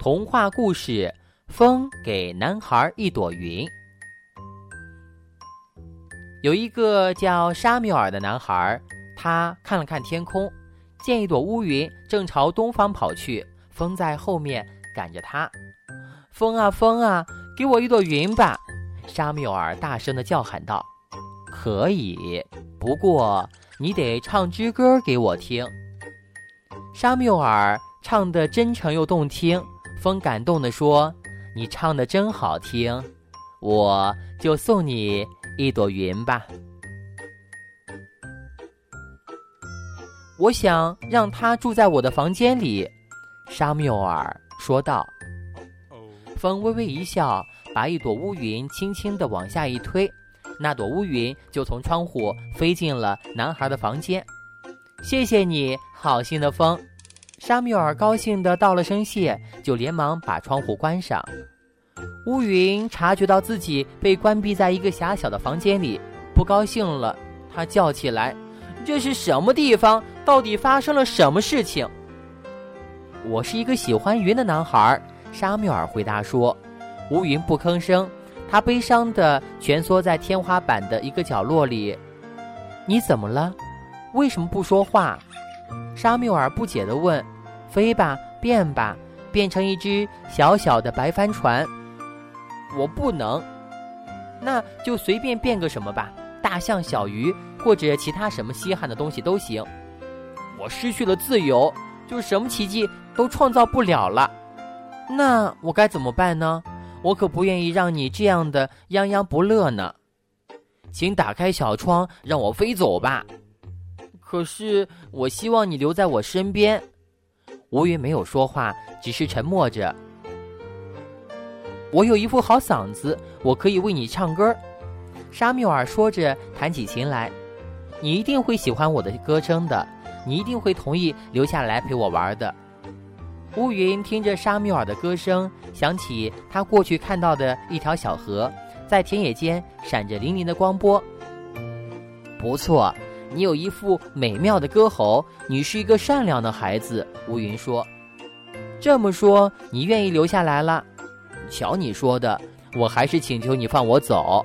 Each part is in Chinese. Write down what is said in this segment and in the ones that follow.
童话故事《风给男孩一朵云》。有一个叫沙缪尔的男孩，他看了看天空，见一朵乌云正朝东方跑去，风在后面赶着他。风啊风啊，给我一朵云吧！沙缪尔大声的叫喊道：“可以，不过你得唱支歌给我听。”沙缪尔唱的真诚又动听。风感动地说：“你唱的真好听，我就送你一朵云吧。我想让他住在我的房间里。”沙缪尔说道。风微微一笑，把一朵乌云轻轻地往下一推，那朵乌云就从窗户飞进了男孩的房间。谢谢你，好心的风。沙缪尔高兴地道了声谢，就连忙把窗户关上。乌云察觉到自己被关闭在一个狭小的房间里，不高兴了，他叫起来：“这是什么地方？到底发生了什么事情？”我是一个喜欢云的男孩，沙缪尔回答说。乌云不吭声，他悲伤地蜷缩在天花板的一个角落里。“你怎么了？为什么不说话？”沙缪尔不解地问：“飞吧，变吧，变成一只小小的白帆船。”“我不能。”“那就随便变个什么吧，大象、小鱼或者其他什么稀罕的东西都行。”“我失去了自由，就什么奇迹都创造不了了。”“那我该怎么办呢？我可不愿意让你这样的泱泱不乐呢。”“请打开小窗，让我飞走吧。”可是，我希望你留在我身边。乌云没有说话，只是沉默着。我有一副好嗓子，我可以为你唱歌。沙缪尔说着，弹起琴来。你一定会喜欢我的歌声的，你一定会同意留下来陪我玩的。乌云听着沙缪尔的歌声，想起他过去看到的一条小河，在田野间闪着粼粼的光波。不错。你有一副美妙的歌喉，你是一个善良的孩子。乌云说：“这么说，你愿意留下来了？瞧你说的，我还是请求你放我走。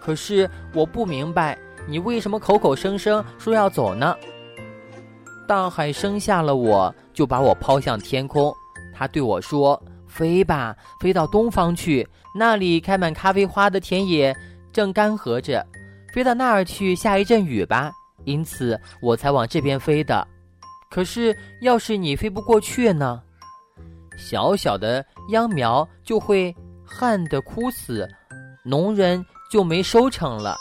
可是我不明白，你为什么口口声声说要走呢？”大海生下了我，就把我抛向天空。他对我说：“飞吧，飞到东方去，那里开满咖啡花的田野正干涸着。飞到那儿去，下一阵雨吧。”因此我才往这边飞的，可是要是你飞不过去呢？小小的秧苗就会旱得枯死，农人就没收成了。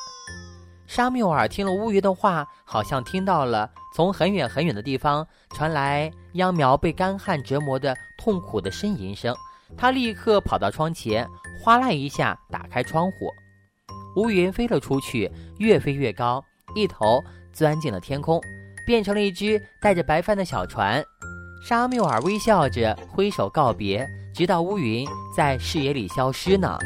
沙缪尔听了乌云的话，好像听到了从很远很远的地方传来秧苗被干旱折磨的痛苦的呻吟声。他立刻跑到窗前，哗啦一下打开窗户，乌云飞了出去，越飞越高，一头。钻进了天空，变成了一只带着白帆的小船。沙缪尔微笑着挥手告别，直到乌云在视野里消失呢。